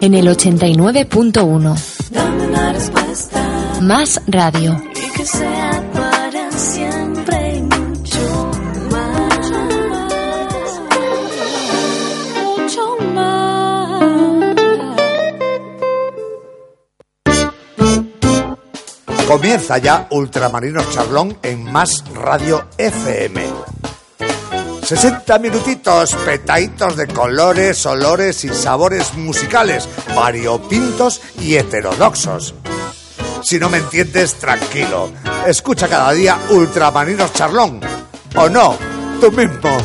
en el 89.1. Dame una respuesta Más radio. y que sea para siempre y mucho más. Mucho más. Comienza ya Ultramarinos Charlón en Más Radio FM. 60 minutitos, petaitos de colores, olores y sabores musicales, variopintos y heterodoxos. Si no me entiendes, tranquilo. Escucha cada día Ultramarinos Charlón. ¿O no? Tú mismo.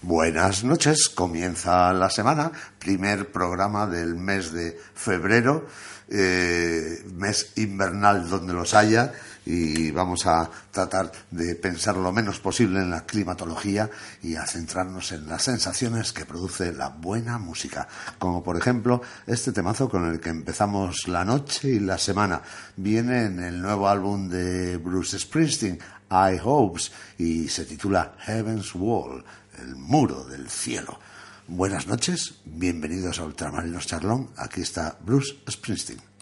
Buenas noches, comienza la semana, primer programa del mes de febrero, eh, mes invernal donde los haya y vamos a tratar de pensar lo menos posible en la climatología y a centrarnos en las sensaciones que produce la buena música, como por ejemplo este temazo con el que empezamos la noche y la semana. Viene en el nuevo álbum de Bruce Springsteen, I Hopes, y se titula Heaven's Wall, el muro del cielo. Buenas noches, bienvenidos a Ultramarinos Charlón. Aquí está Bruce Springsteen.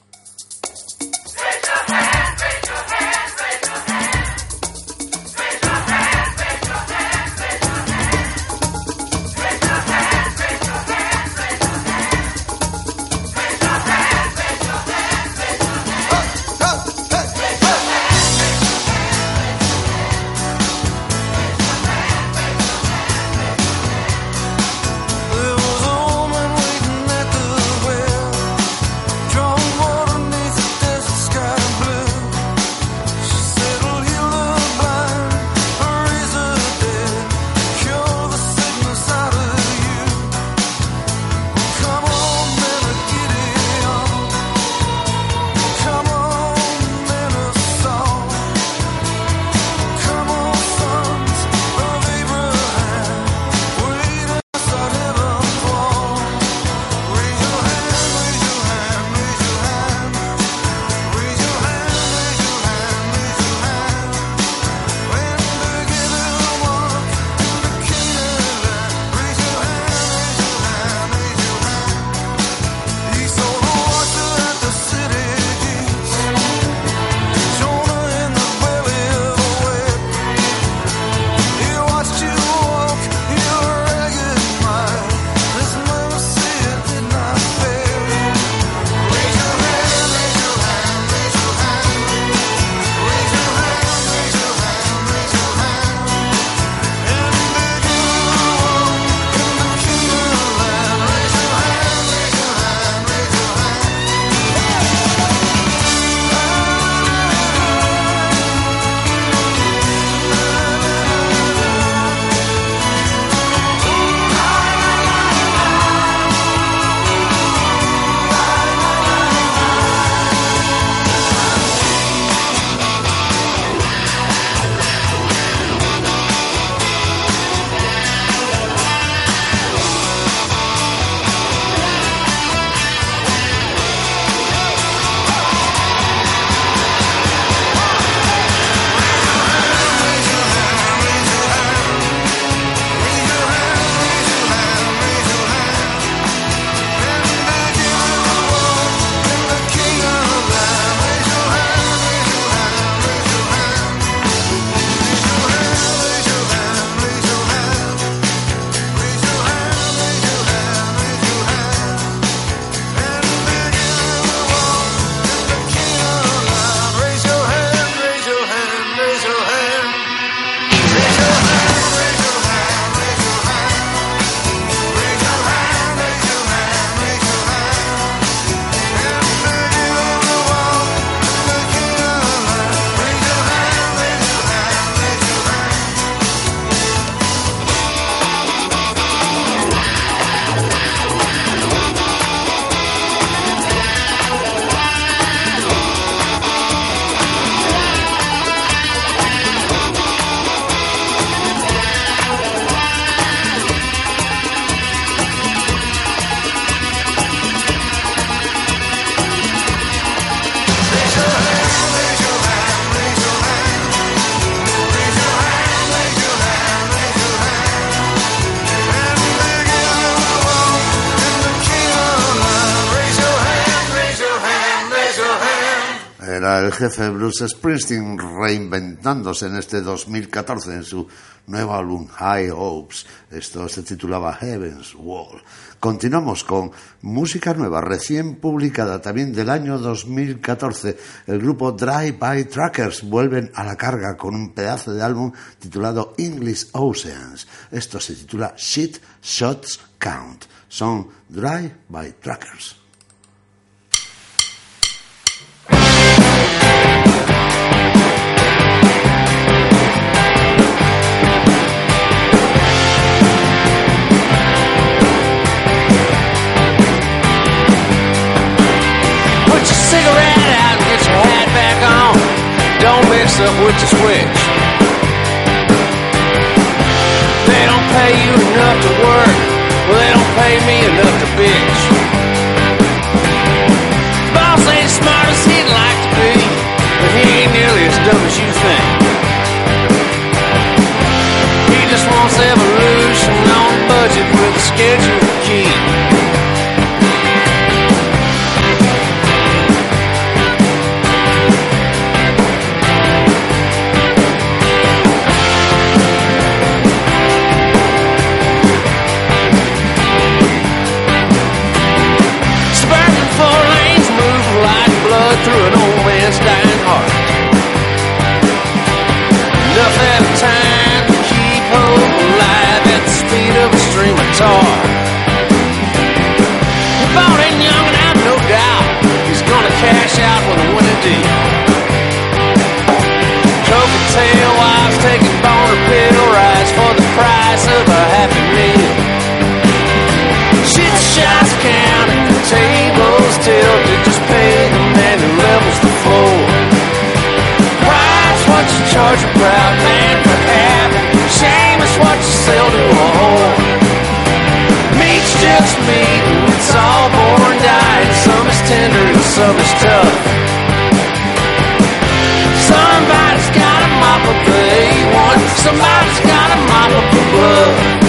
Jefe Bruce Springsteen reinventándose en este 2014 en su nuevo álbum High Hopes. Esto se titulaba Heaven's Wall. Continuamos con música nueva, recién publicada también del año 2014. El grupo Drive By Trackers vuelven a la carga con un pedazo de álbum titulado English Oceans. Esto se titula Shit Shots Count. Son Drive By Trackers. Up which is which. They don't pay you enough to work. Well, they don't pay me enough to bitch. Boss ain't smart as he'd like to be, but he ain't nearly as dumb as you think. He just wants evolution on budget with a schedule to Coca-tail wives taking boner pill for the price of a happy meal. Shit shots tables tilted, just pay the man who levels the floor. What you charge a proud man for having. Shame is what you sell to a whore. Meat's just meat, and it's all born dying. Some is tender some is tough. Somebody's gotta mop up the blood.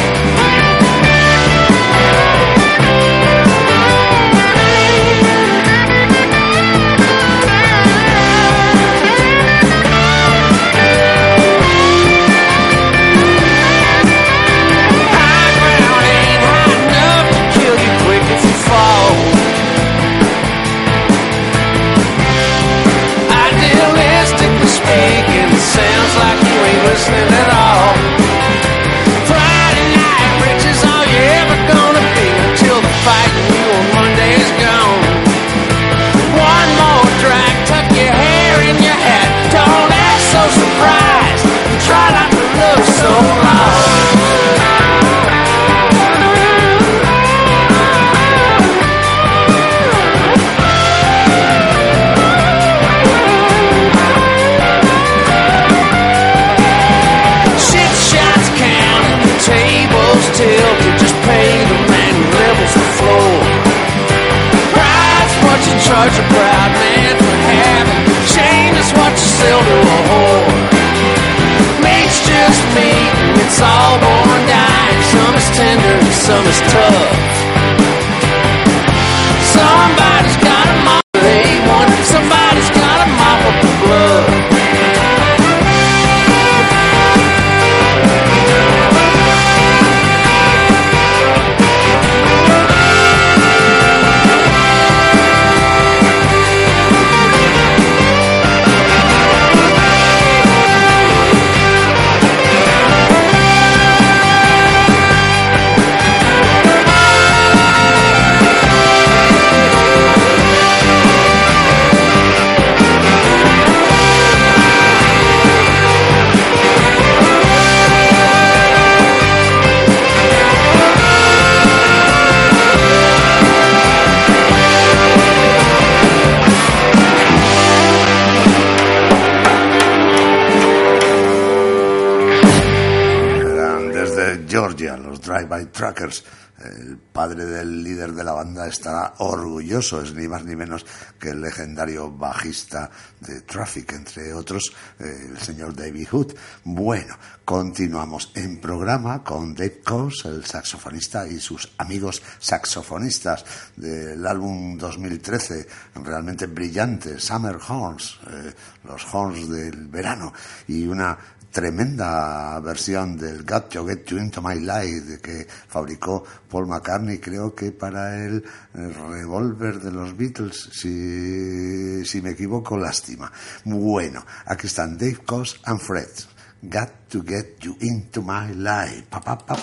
Drive-By Trackers. el padre del líder de la banda estará orgulloso, es ni más ni menos que el legendario bajista de Traffic, entre otros, eh, el señor David Hood. Bueno, continuamos en programa con Dave Coase, el saxofonista, y sus amigos saxofonistas del álbum 2013, realmente brillante, Summer Horns, eh, los horns del verano, y una tremenda versión del Got to Get You Into My Life que fabricó Paul McCartney, creo que para el revólver de los Beatles, si, si me equivoco, lástima. Bueno, aquí están Dave Coase and Fred. Got to Get You Into My Life. Pa, pa, pa,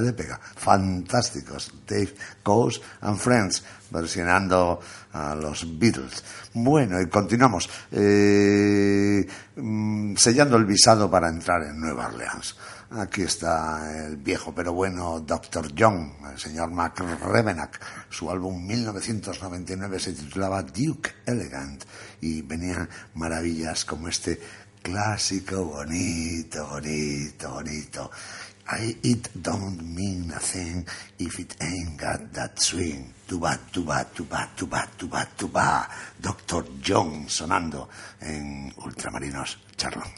de pega. Fantásticos. Dave Coase and Friends, versionando a los Beatles. Bueno, y continuamos. Eh, mm, sellando el visado para entrar en Nueva Orleans. Aquí está el viejo pero bueno Dr. John, el señor Mac Revenack. Su álbum 1999 se titulaba Duke Elegant y venía maravillas como este clásico bonito, bonito, bonito. I, it don't mean a thing if it ain't got that swing. Tuba, tuba, tuba, tuba, tuba, tuba. Dr. John sonando en Ultramarinos Charlón.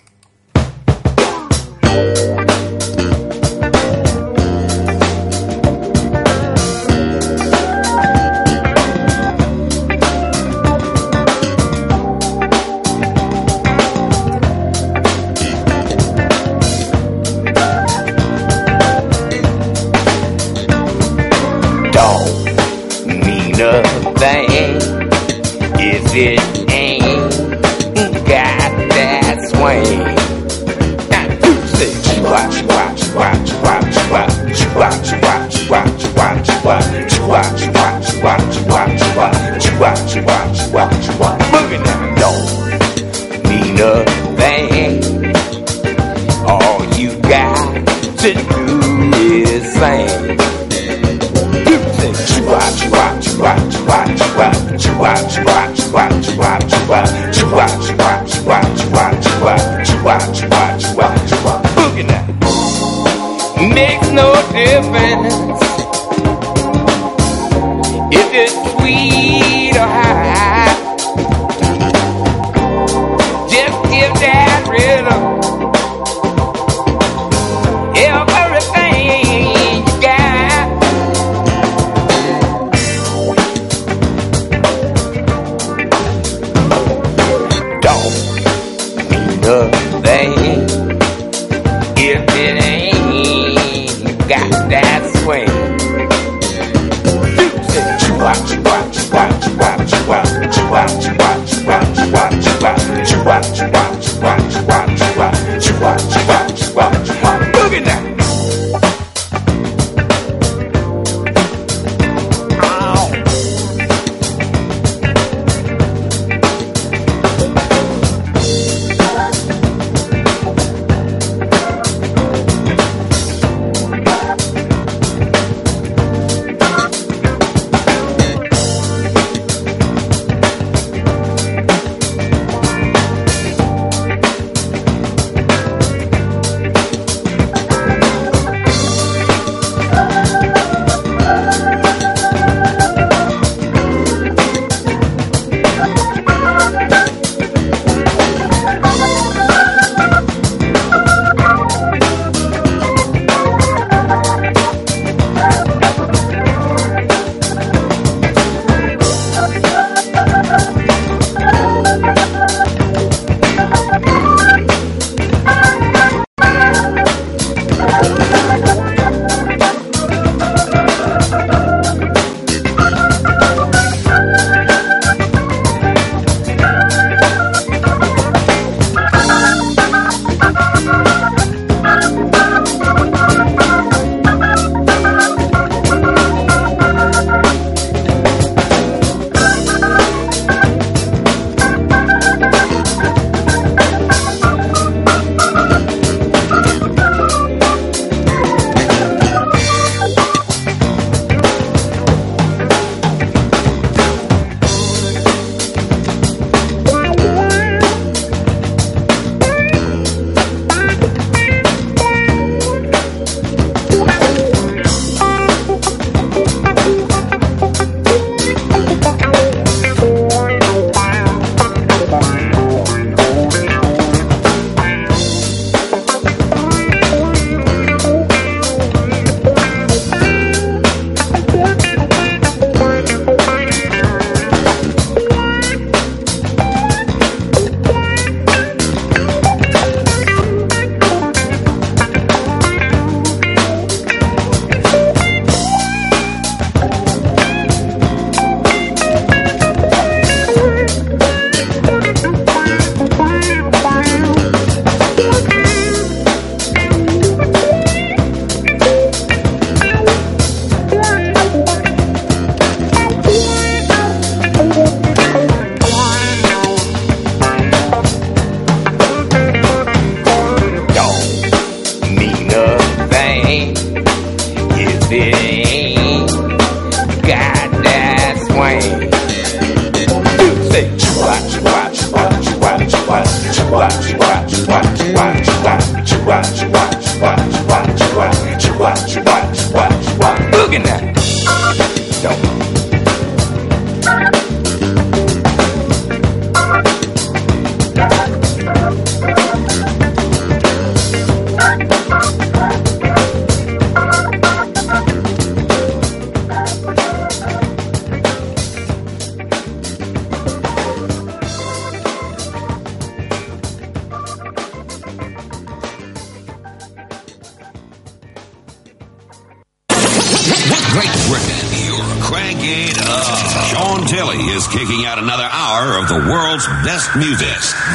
Music.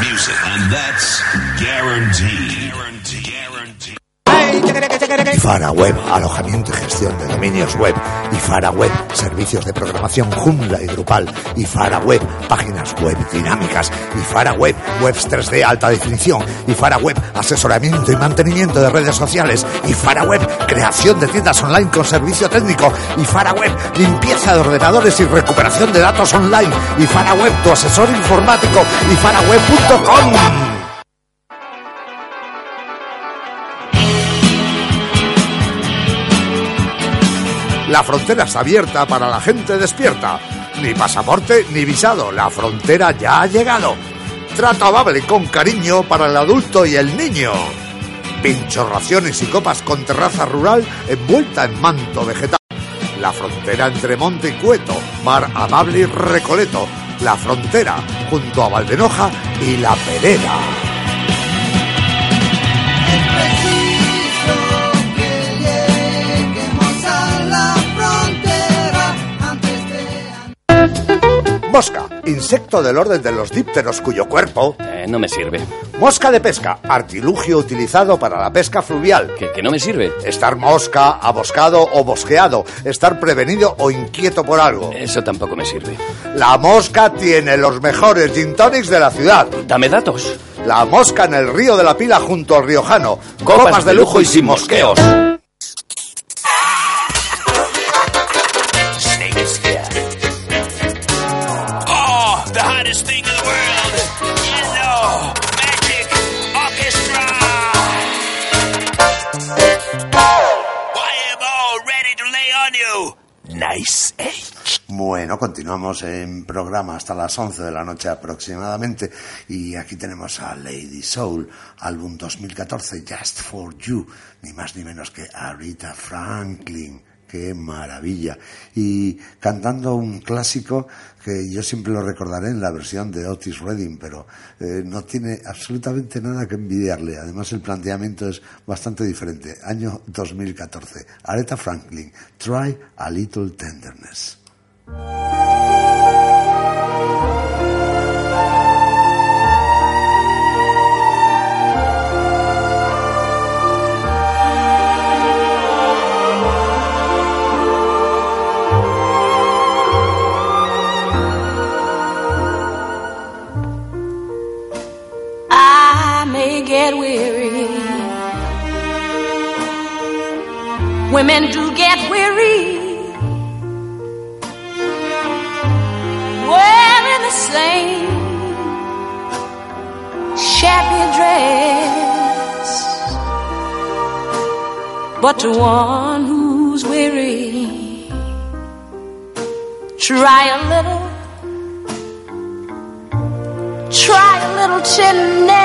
Music. And that's guaranteed. Ifara Web, alojamiento y gestión de dominios web. Ifara Web, servicios de programación Joomla y Drupal. Ifara Web, páginas web dinámicas. Ifara Web, webs 3D alta definición. Ifara Web, asesoramiento y mantenimiento de redes sociales. Ifara Web, creación de tiendas online con servicio técnico. Ifara Web, limpieza de ordenadores y recuperación de datos online. Ifara Web, tu asesor informático. Ifaraweb.com. La frontera está abierta para la gente despierta. Ni pasaporte ni visado. La frontera ya ha llegado. Trato amable con cariño para el adulto y el niño. Pinchos, raciones y copas con terraza rural envuelta en manto vegetal. La frontera entre Monte y Cueto, mar amable y recoleto. La frontera junto a Valdenoja y La Perera. Insecto del orden de los dípteros cuyo cuerpo. Eh, no me sirve. Mosca de pesca, artilugio utilizado para la pesca fluvial. Que, que no me sirve. Estar mosca, aboscado o bosqueado. Estar prevenido o inquieto por algo. Eso tampoco me sirve. La mosca tiene los mejores gin tonics de la ciudad. Dame datos. La mosca en el río de la Pila junto al riojano. Copas, de lujo y sin mosqueos. Bueno, continuamos en programa hasta las 11 de la noche aproximadamente y aquí tenemos a Lady Soul, álbum 2014, Just for You, ni más ni menos que Aretha Franklin. Qué maravilla. Y cantando un clásico que yo siempre lo recordaré en la versión de Otis Redding, pero eh, no tiene absolutamente nada que envidiarle. Además, el planteamiento es bastante diferente. Año 2014. Aretha Franklin, Try a Little Tenderness. Women do get weary. Wearing the same shabby dress. But to one who's weary, try a little try a little tenderness.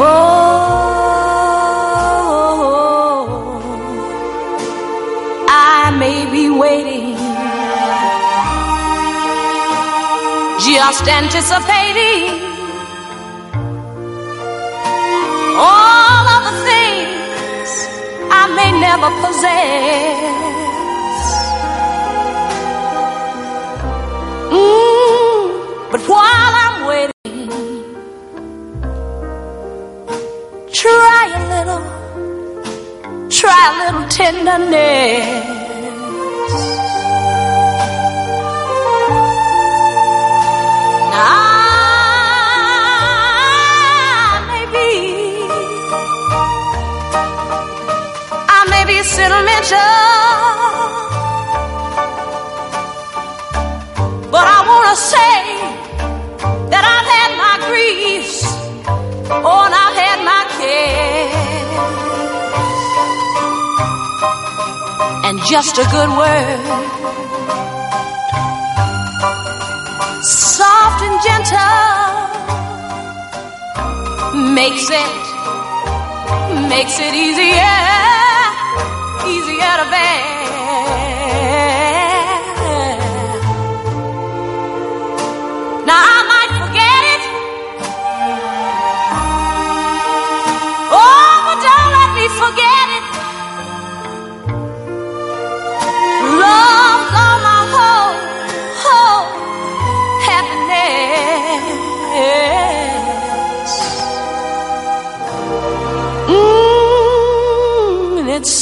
Oh, just anticipating all of the things I may never possess. Mm, but while I'm waiting, try a little, try a little tenderness. But I want to say that I've had my griefs, oh, and I've had my cares. And just a good word, soft and gentle, makes it, makes it easier easy out of bed.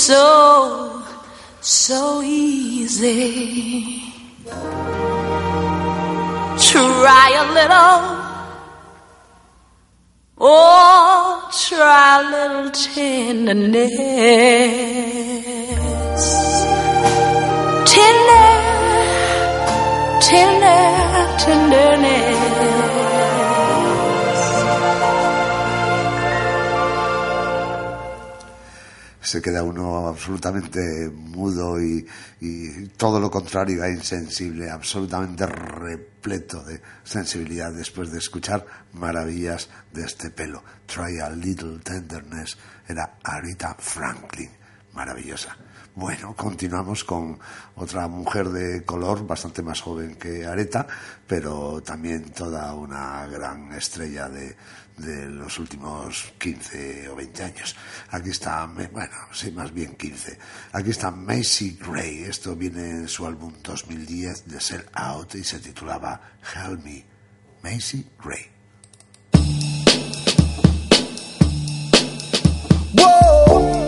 so, so easy. Try a little, oh, try a little tenderness. Tender, tender, tenderness. se queda uno absolutamente mudo y, todo lo contrario a insensible, absolutamente repleto de sensibilidad después de escuchar maravillas de este pelo. Try a little tenderness era Arita Franklin, maravillosa. Bueno, continuamos con otra mujer de color bastante más joven que Areta, pero también toda una gran estrella de, de los últimos 15 o 20 años. Aquí está, bueno, sí, más bien 15. Aquí está Macy Gray. Esto viene en su álbum 2010 de Sell Out y se titulaba Help Me, Macy Gray. Whoa!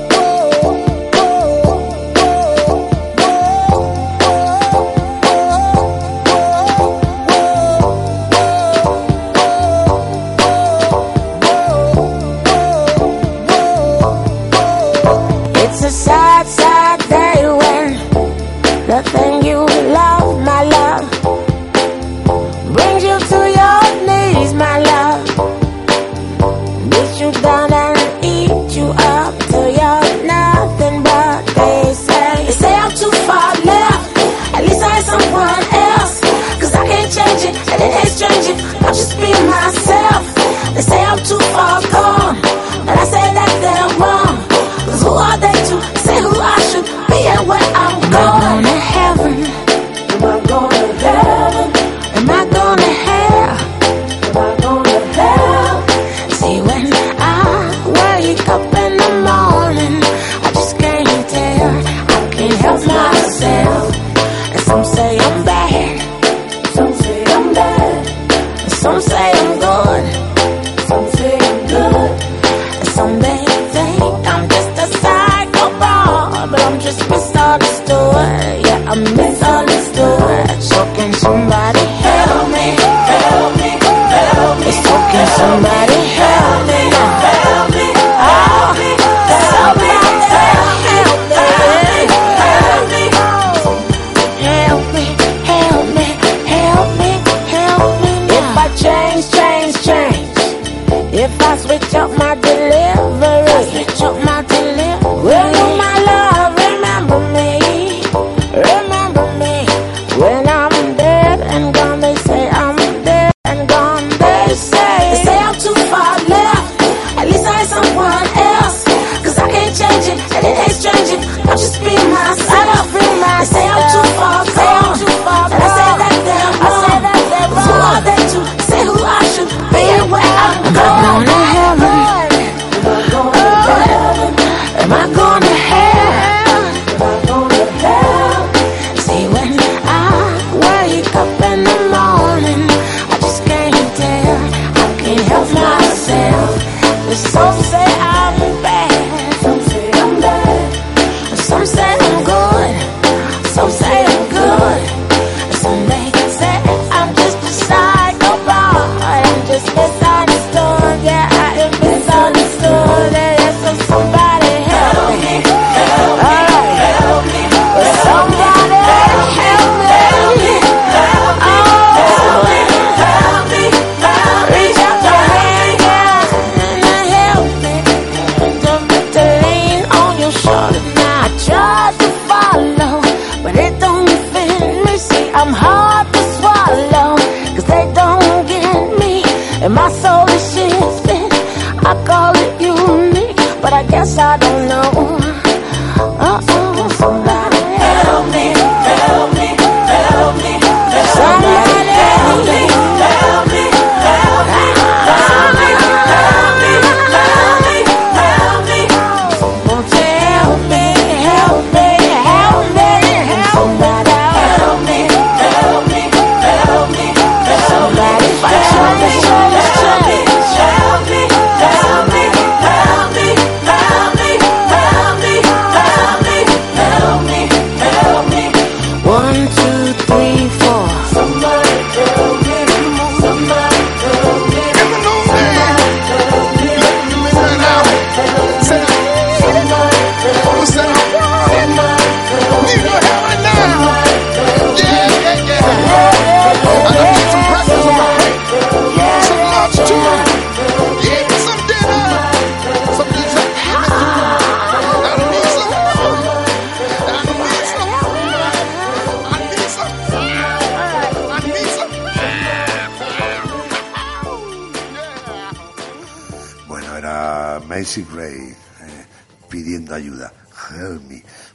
Macy Gray, eh, pidiendo ayuda. Help.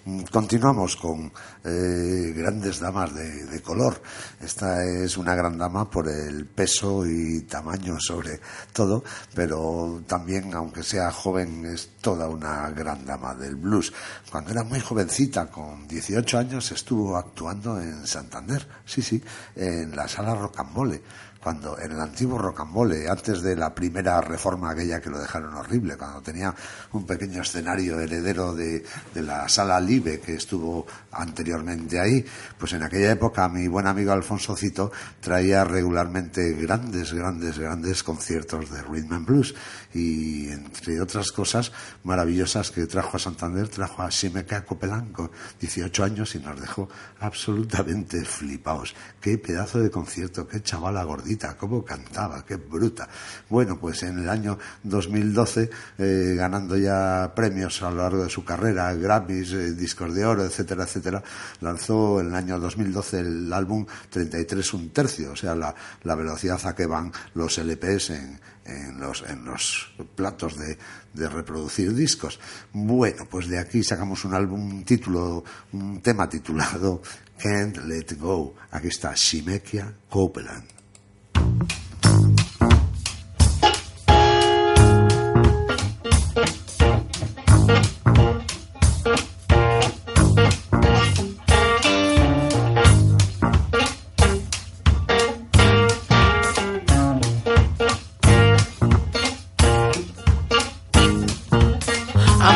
Mm, Continuamos con eh, grandes damas de, de color. Esta es una gran dama por el peso y tamaño sobre todo, pero también, aunque sea joven, es toda una gran dama del blues. Cuando era muy jovencita, con 18 años, estuvo actuando en Santander, sí, sí, en la sala Rocambole cuando en el antiguo Rocambole, antes de la primera reforma aquella que lo dejaron horrible, cuando tenía un pequeño escenario heredero de, de la sala Libe que estuvo anteriormente ahí, pues en aquella época mi buen amigo Alfonso Cito traía regularmente grandes, grandes, grandes conciertos de rhythm and blues y entre otras cosas maravillosas que trajo a Santander, trajo a Simeca Copeland con 18 años y nos dejó absolutamente flipaos. Qué pedazo de concierto, qué chavala gordita, cómo cantaba, qué bruta. Bueno, pues en el año 2012, eh, ganando ya premios a lo largo de su carrera, Grammys, eh, discos de oro, etcétera, etcétera, lanzó en el año 2012 el álbum 33 un tercio, o sea, la, la velocidad a que van los LPs en, en los, en los platos de, de reproducir discos. Bueno, pues de aquí sacamos un álbum, un título, un tema titulado Can't Let Go. Aquí está Shimekia Copeland.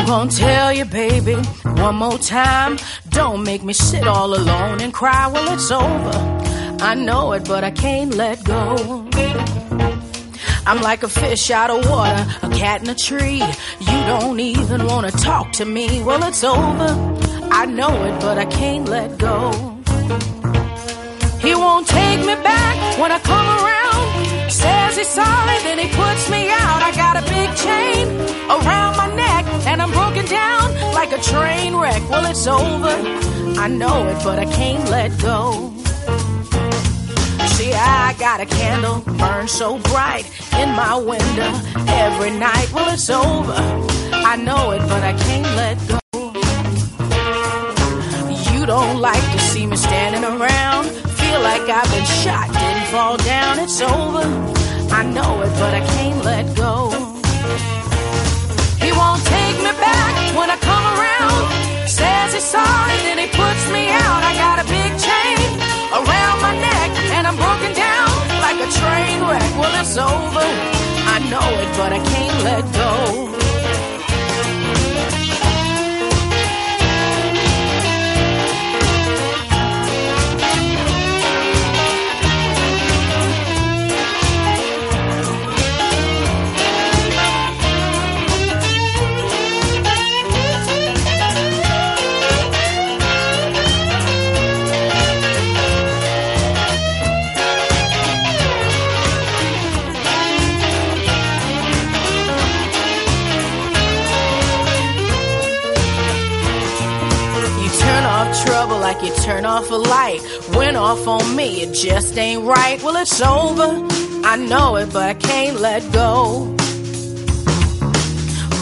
Gonna tell you, baby, one more time. Don't make me sit all alone and cry while it's over. I know it, but I can't let go. I'm like a fish out of water, a cat in a tree. You don't even wanna talk to me. Well, it's over. I know it, but I can't let go. He won't take me back when I come around. Says he's sorry, then he puts me out. I got a big chain around my neck, and I'm broken down like a train wreck. Well, it's over. I know it, but I can't let go. See, I got a candle burn so bright in my window every night. Well, it's over. I know it, but I can't let go. You don't like to see me standing around. Feel like I've been shot, fall down. It's over. I know it, but I can't let go. He won't take me back when I come around. Says he's sorry, then he puts me out. I got a big chain around my neck, and I'm broken down like a train wreck. Well, it's over. I know it, but I can't let go. Like you turn off a light. Went off on me, it just ain't right. Well, it's over. I know it, but I can't let go.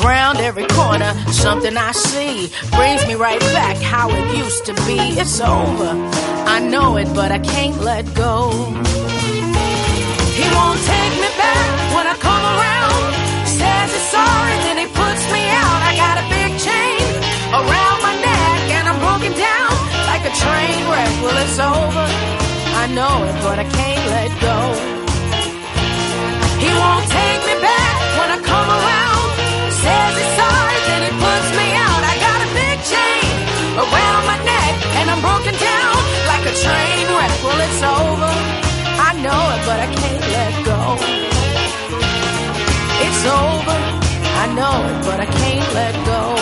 Round every corner, something I see brings me right back how it used to be. It's over. I know it, but I can't let go. He won't take me back when I come around. Says he's sorry, then he puts me out. I got a big chain around my train wreck. Well, it's over. I know it, but I can't let go. He won't take me back when I come around. Says he's sorry, then he puts me out. I got a big chain around my neck, and I'm broken down like a train wreck. Well, it's over. I know it, but I can't let go. It's over. I know it, but I can't let go.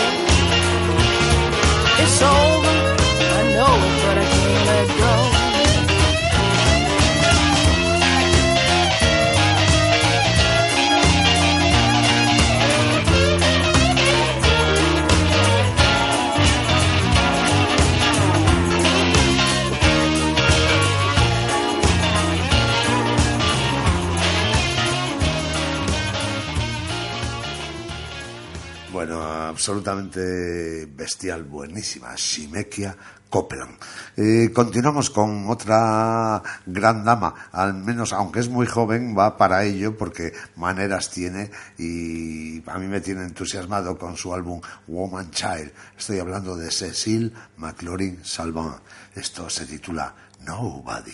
Absolutamente bestial, buenísima, Shimekia Copeland. Eh, continuamos con otra gran dama, al menos aunque es muy joven, va para ello porque maneras tiene y a mí me tiene entusiasmado con su álbum Woman Child. Estoy hablando de Cecile McLaurin Salvant. Esto se titula Nobody.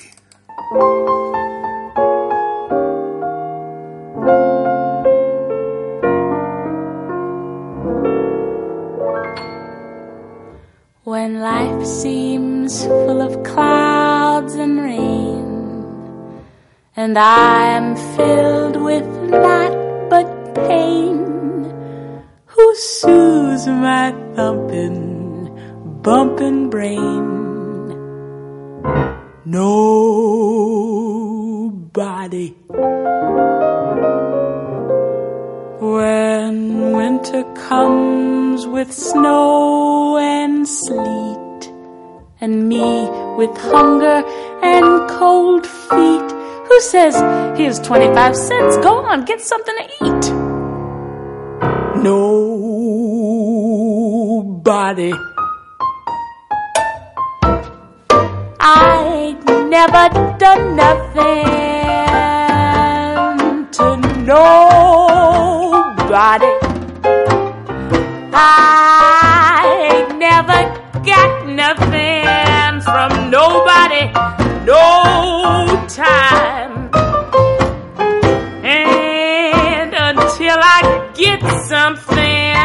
When life seems full of clouds and rain, and I am filled with naught but pain, who soothes my thumping, bumping brain? Nobody. When winter comes with snow and sleet, and me with hunger and cold feet, who says, Here's 25 cents, go on, get something to eat? Nobody. I never done nothing to nobody. I ain't never got nothing from nobody, no time. And until I get something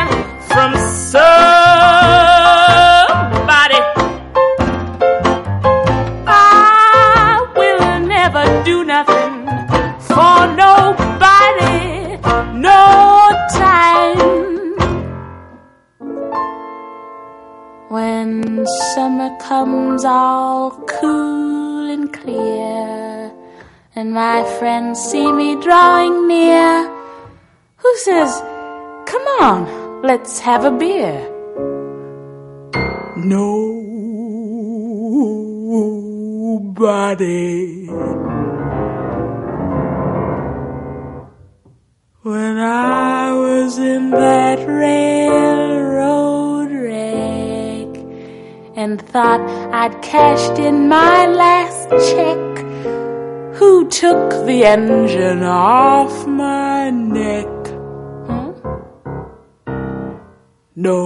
from somebody, Summer comes all cool and clear, and my friends see me drawing near, who says, Come on, let's have a beer? Nobody. When I was in that railroad and thought I'd cashed in my last check, who took the engine off my neck? Huh? Nobody.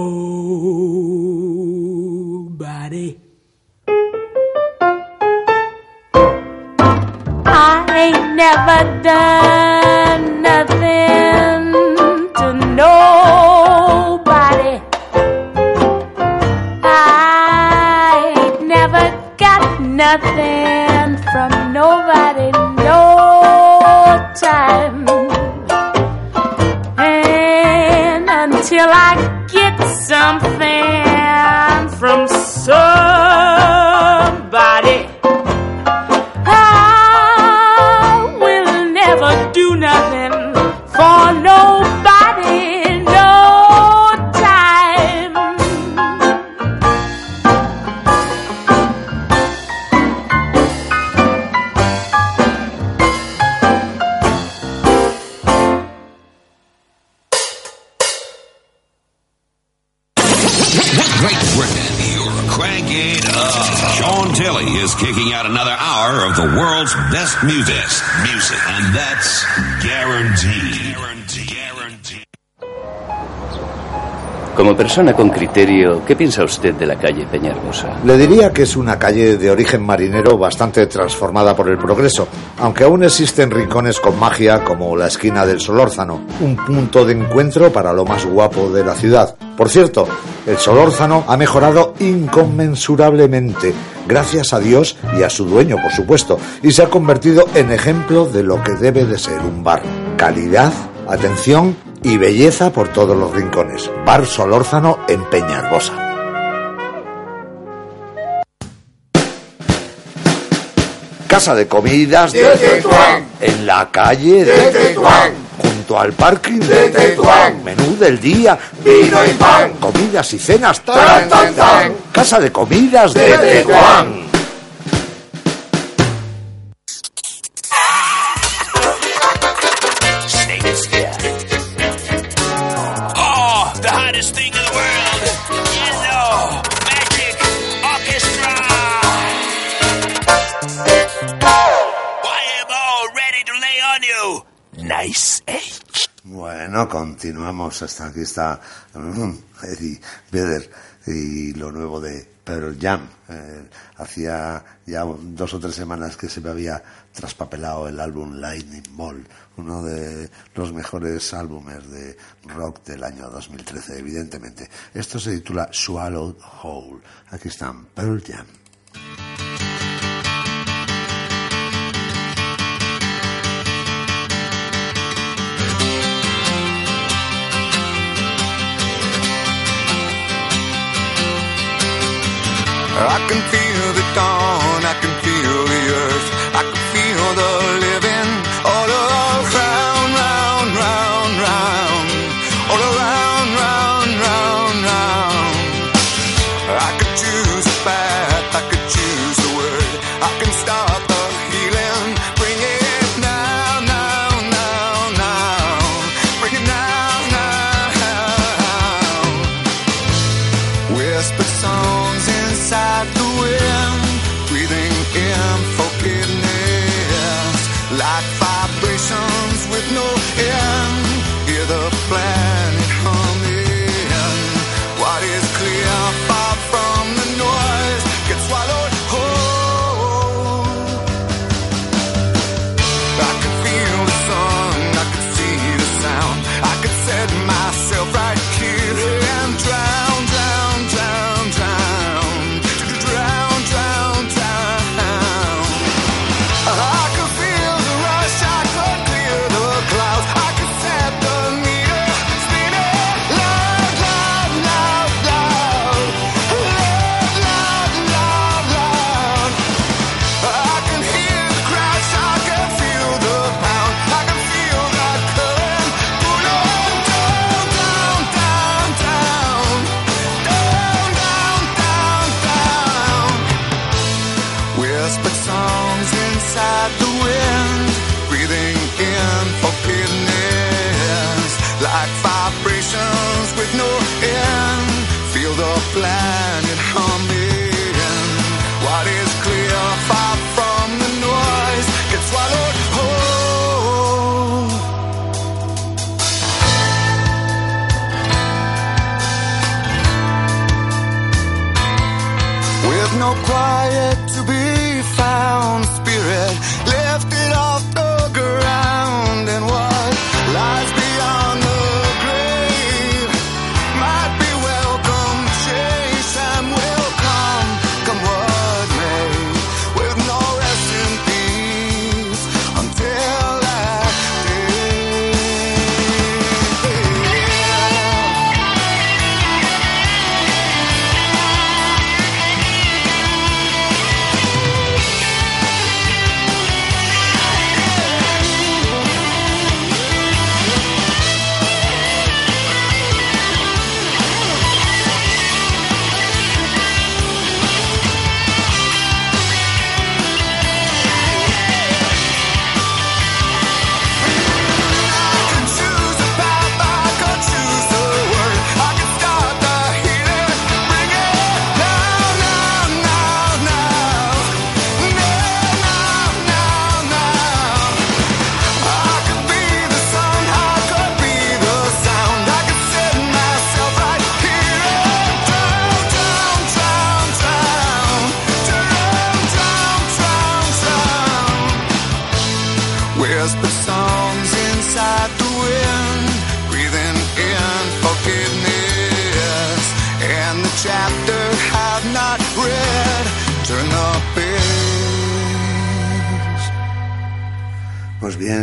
I ain't never done nothing nothing from nobody, no time. And until I get something Music. Como persona con criterio, ¿qué piensa usted de la calle Peñarbosa? Le diría que es una calle de origen marinero bastante transformada por el progreso, aunque aún existen rincones con magia como la esquina del Solórzano, un punto de encuentro para lo más guapo de la ciudad. Por cierto, el Solórzano ha mejorado inconmensurablemente, gracias a Dios y a su dueño, por supuesto, y se ha convertido en ejemplo de lo que debe de ser un bar. Calidad, atención y belleza por todos los rincones. Bar Solórzano en Peñarbosa. Casa de comidas de, Tetuán. En la calle de, Tetuán. Junto al parking De Tetuán. Menú del día. Vino y pan. Comidas y cenas. Tan, tan, tan. Casa de comidas de, De Tetuán. Bueno, continuamos. Hasta aquí está mm, Eddie Vedder y lo nuevo de Pearl Jam. Eh, hacía ya dos o tres semanas que se me había traspapelado el álbum Lightning Ball, uno de los mejores álbumes de rock del año 2013, evidentemente. Esto se titula Swallowed Whole. Aquí están Pearl Jam. I can feel the dawn, I can feel the earth, I can feel the like vibrations with no end. Hear the planet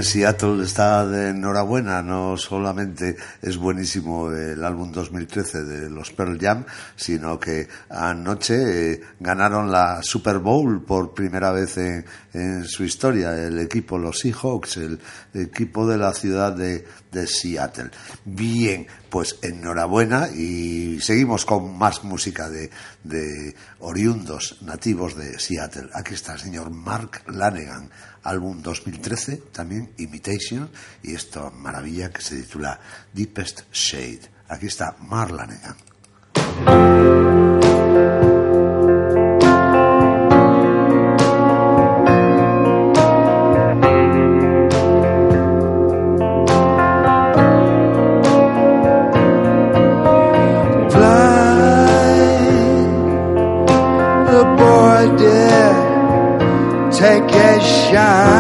Seattle está de enhorabuena. No solamente es buenísimo el álbum 2013 de los Pearl Jam, sino que anoche eh, ganaron la Super Bowl por primera vez en, su historia. El equipo, los Seahawks, el equipo de la ciudad de, de Seattle. Bien, pues enhorabuena y seguimos con más música de, de oriundos nativos de Seattle. Aquí está el señor Mark Lanegan, álbum 2013, también Imitation, y esta maravilla que se titula Deepest Shade. Aquí está Mark shine.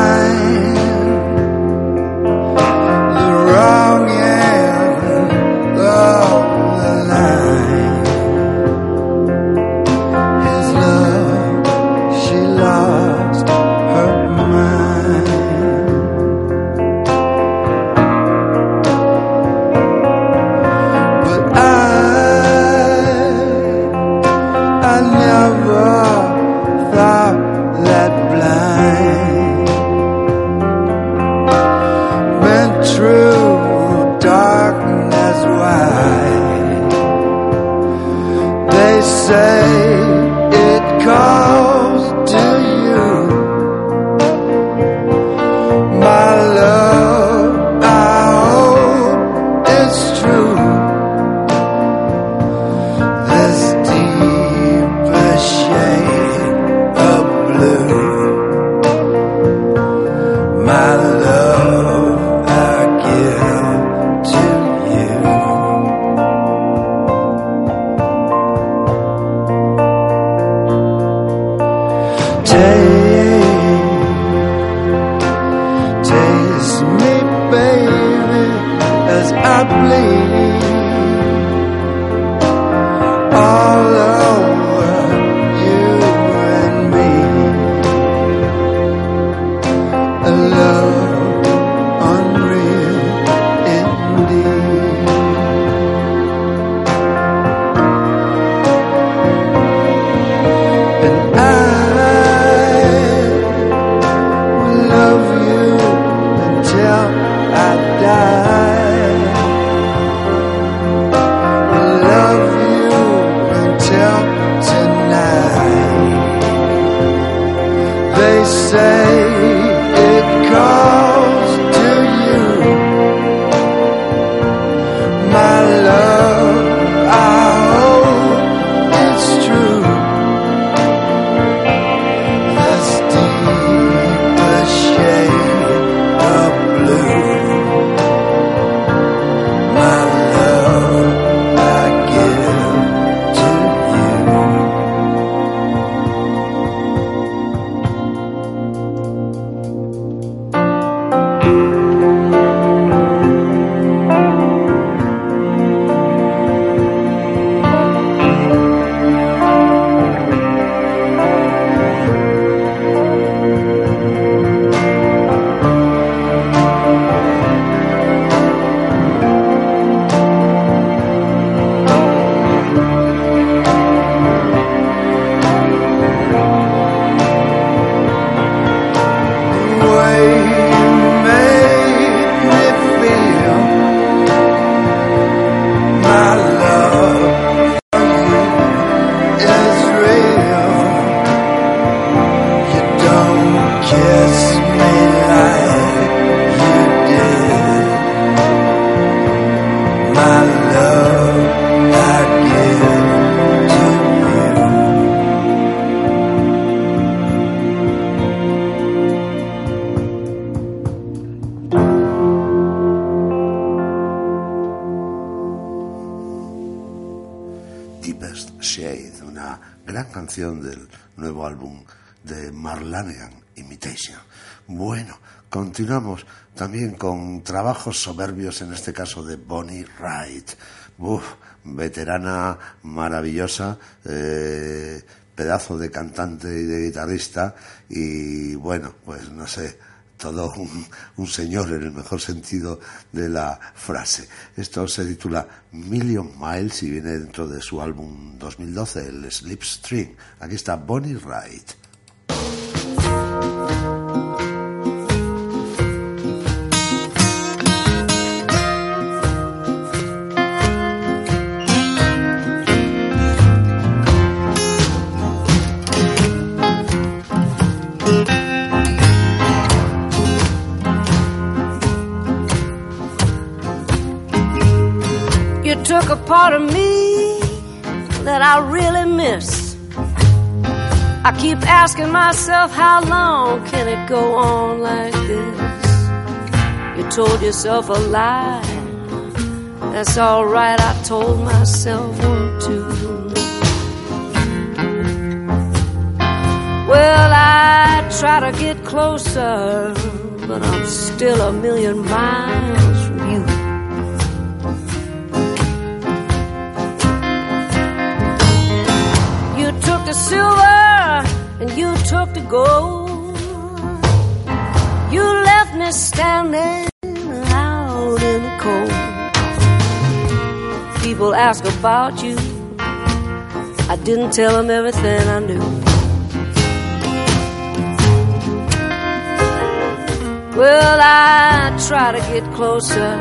Continuamos también con trabajos soberbios, en este caso de Bonnie Wright. Uf, veterana maravillosa, eh, pedazo de cantante y de guitarrista y bueno, pues no sé, todo un, un señor en el mejor sentido de la frase. Esto se titula Million Miles y viene dentro de su álbum 2012, el Slipstream. Aquí está Bonnie Wright. Part of me that I really miss. I keep asking myself, how long can it go on like this? You told yourself a lie. That's alright, I told myself one too. Well, I try to get closer, but I'm still a million miles the silver and you took the gold. You left me standing out in the cold. People ask about you. I didn't tell them everything I knew. Well, I try to get closer,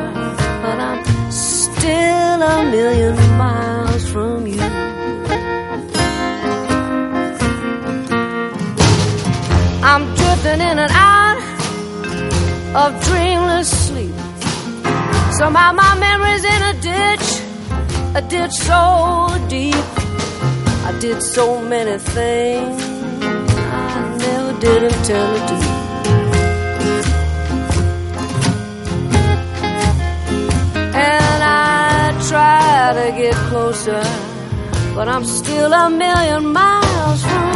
but I'm still a million miles from you. In and out of dreamless sleep. Somehow my memory's in a ditch, a ditch so deep. I did so many things I never did intend to do. And I try to get closer, but I'm still a million miles from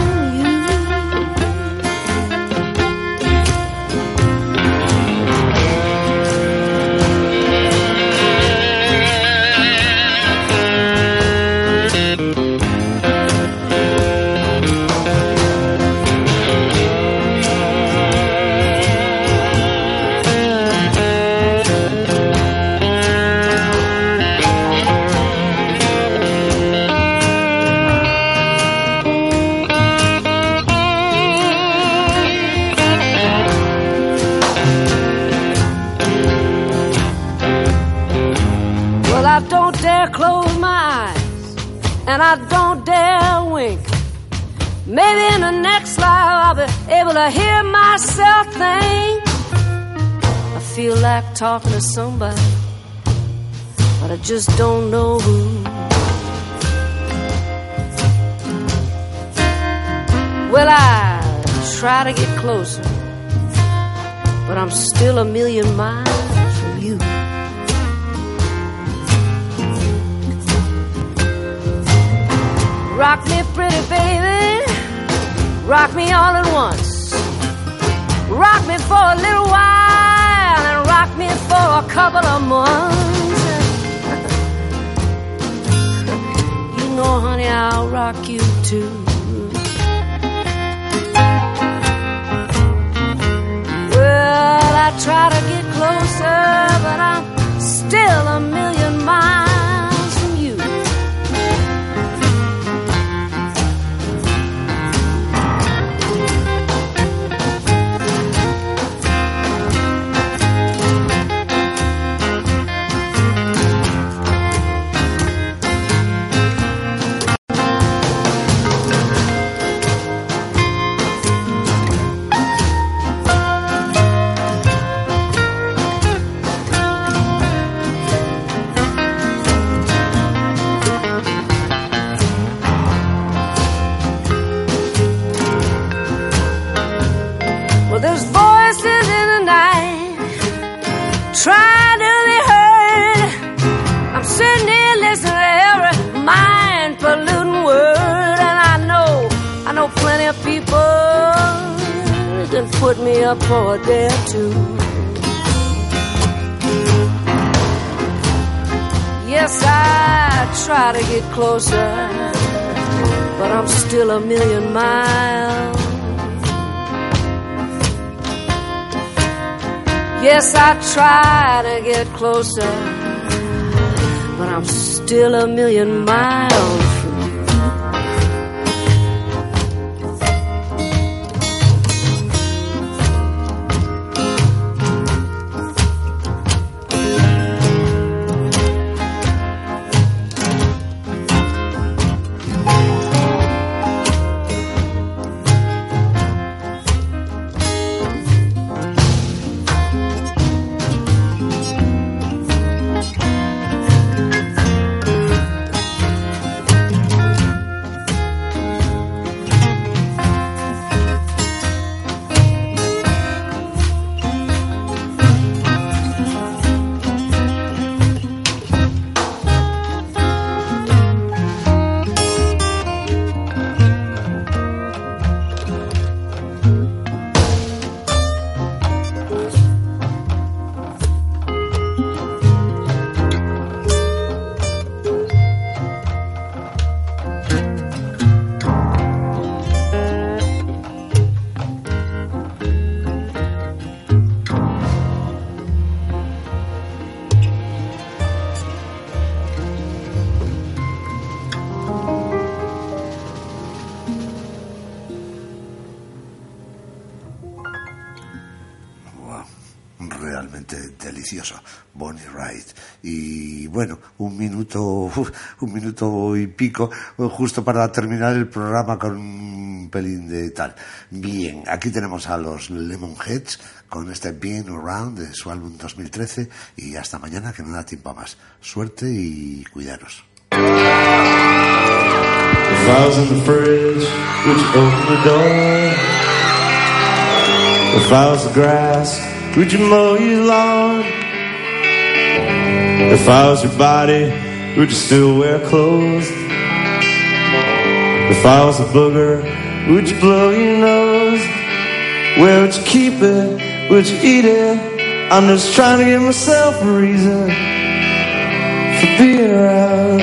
and I don't dare wink. Maybe in the next life I'll be able to hear myself think. I feel like talking to somebody, but I just don't know who. Well, I try to get closer, but I'm still a million miles Rock me, pretty baby. Rock me all at once. Rock me for a little while and rock me for a couple of months. you know, honey, I'll rock you too. Well, I try to get closer, but I'm still a million miles for or. Yes, I try to get closer, but I'm still a million miles. Yes, I try to get closer, but I'm still a million miles minuto y pico, justo para terminar el programa con un pelín de tal. Bien, aquí tenemos a los Lemonheads con este Being Around de su álbum 2013 y hasta mañana que no da tiempo a más. Suerte y cuidaros. If I was your body, would you still wear clothes? If I was a booger, would you blow your nose? Where would you keep it? Would you eat it? I'm just trying to give myself a reason for being around.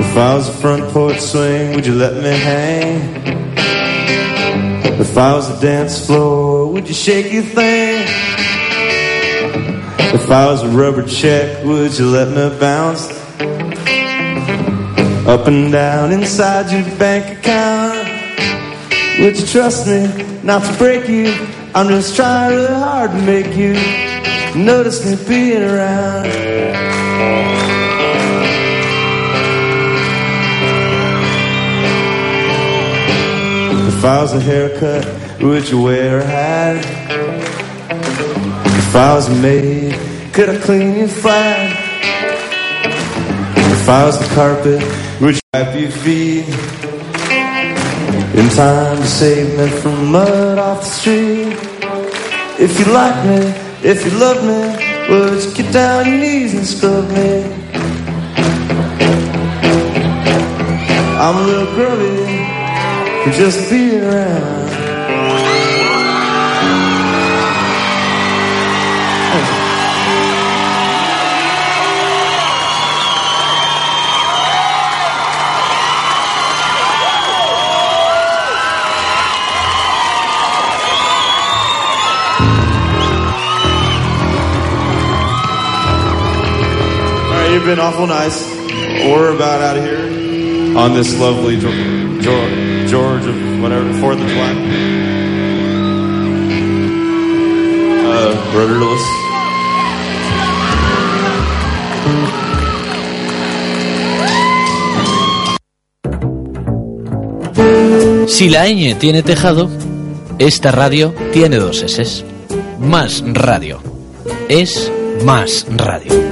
If I was a front porch swing, would you let me hang? If I was a dance floor, would you shake your thing? If I was a rubber check, would you let me bounce? Up and down inside your bank account. Would you trust me not to break you? I'm just trying really hard to make you notice me being around. If I was a haircut, would you wear a hat? If I was a maid, could I clean your flat? If I was the carpet, would you wipe your feet? In time to save me from mud off the street. If you like me, if you love me, would you get down your knees and scrub me? I'm a little grubby for just being around. You've been awful nice. We're about out of here on this lovely George, George, of whatever Fourth of July. Uh, rudderless. Si la ñ tiene tejado, esta radio tiene dos S. Más radio. Es más radio.